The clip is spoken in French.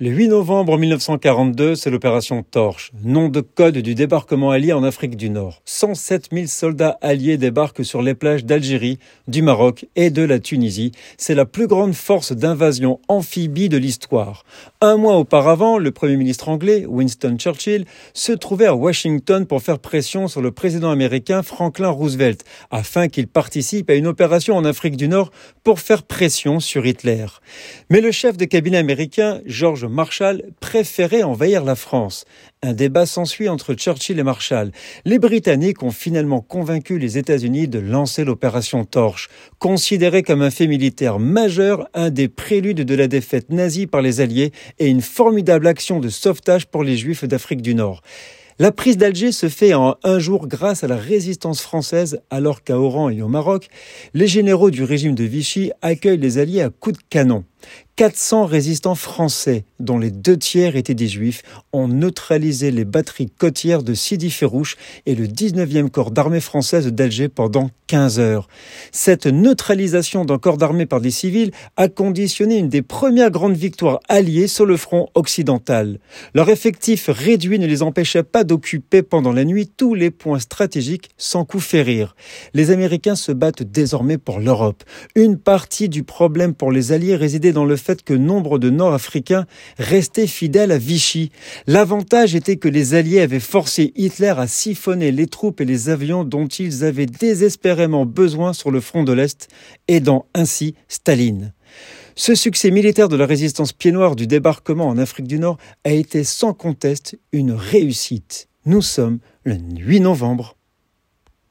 Le 8 novembre 1942, c'est l'opération Torche, nom de code du débarquement allié en Afrique du Nord. 107 000 soldats alliés débarquent sur les plages d'Algérie, du Maroc et de la Tunisie. C'est la plus grande force d'invasion amphibie de l'histoire. Un mois auparavant, le Premier ministre anglais, Winston Churchill, se trouvait à Washington pour faire pression sur le président américain Franklin Roosevelt, afin qu'il participe à une opération en Afrique du Nord pour faire pression sur Hitler. Mais le chef de cabinet américain, George Marshall préférait envahir la France. Un débat s'ensuit entre Churchill et Marshall. Les Britanniques ont finalement convaincu les États-Unis de lancer l'opération Torche, considérée comme un fait militaire majeur, un des préludes de la défaite nazie par les Alliés et une formidable action de sauvetage pour les Juifs d'Afrique du Nord. La prise d'Alger se fait en un jour grâce à la résistance française, alors qu'à Oran et au Maroc, les généraux du régime de Vichy accueillent les Alliés à coups de canon. 400 résistants français, dont les deux tiers étaient des juifs, ont neutralisé les batteries côtières de Sidi Ferrouche et le 19e corps d'armée française d'Alger pendant 15 heures. Cette neutralisation d'un corps d'armée par des civils a conditionné une des premières grandes victoires alliées sur le front occidental. Leur effectif réduit ne les empêchait pas d'occuper pendant la nuit tous les points stratégiques sans coup férir. Les Américains se battent désormais pour l'Europe. Une partie du problème pour les Alliés résidait dans le fait que nombre de Nord-Africains restaient fidèles à Vichy. L'avantage était que les Alliés avaient forcé Hitler à siphonner les troupes et les avions dont ils avaient désespérément besoin sur le front de l'Est, aidant ainsi Staline. Ce succès militaire de la résistance pied noir du débarquement en Afrique du Nord a été sans conteste une réussite. Nous sommes le 8 novembre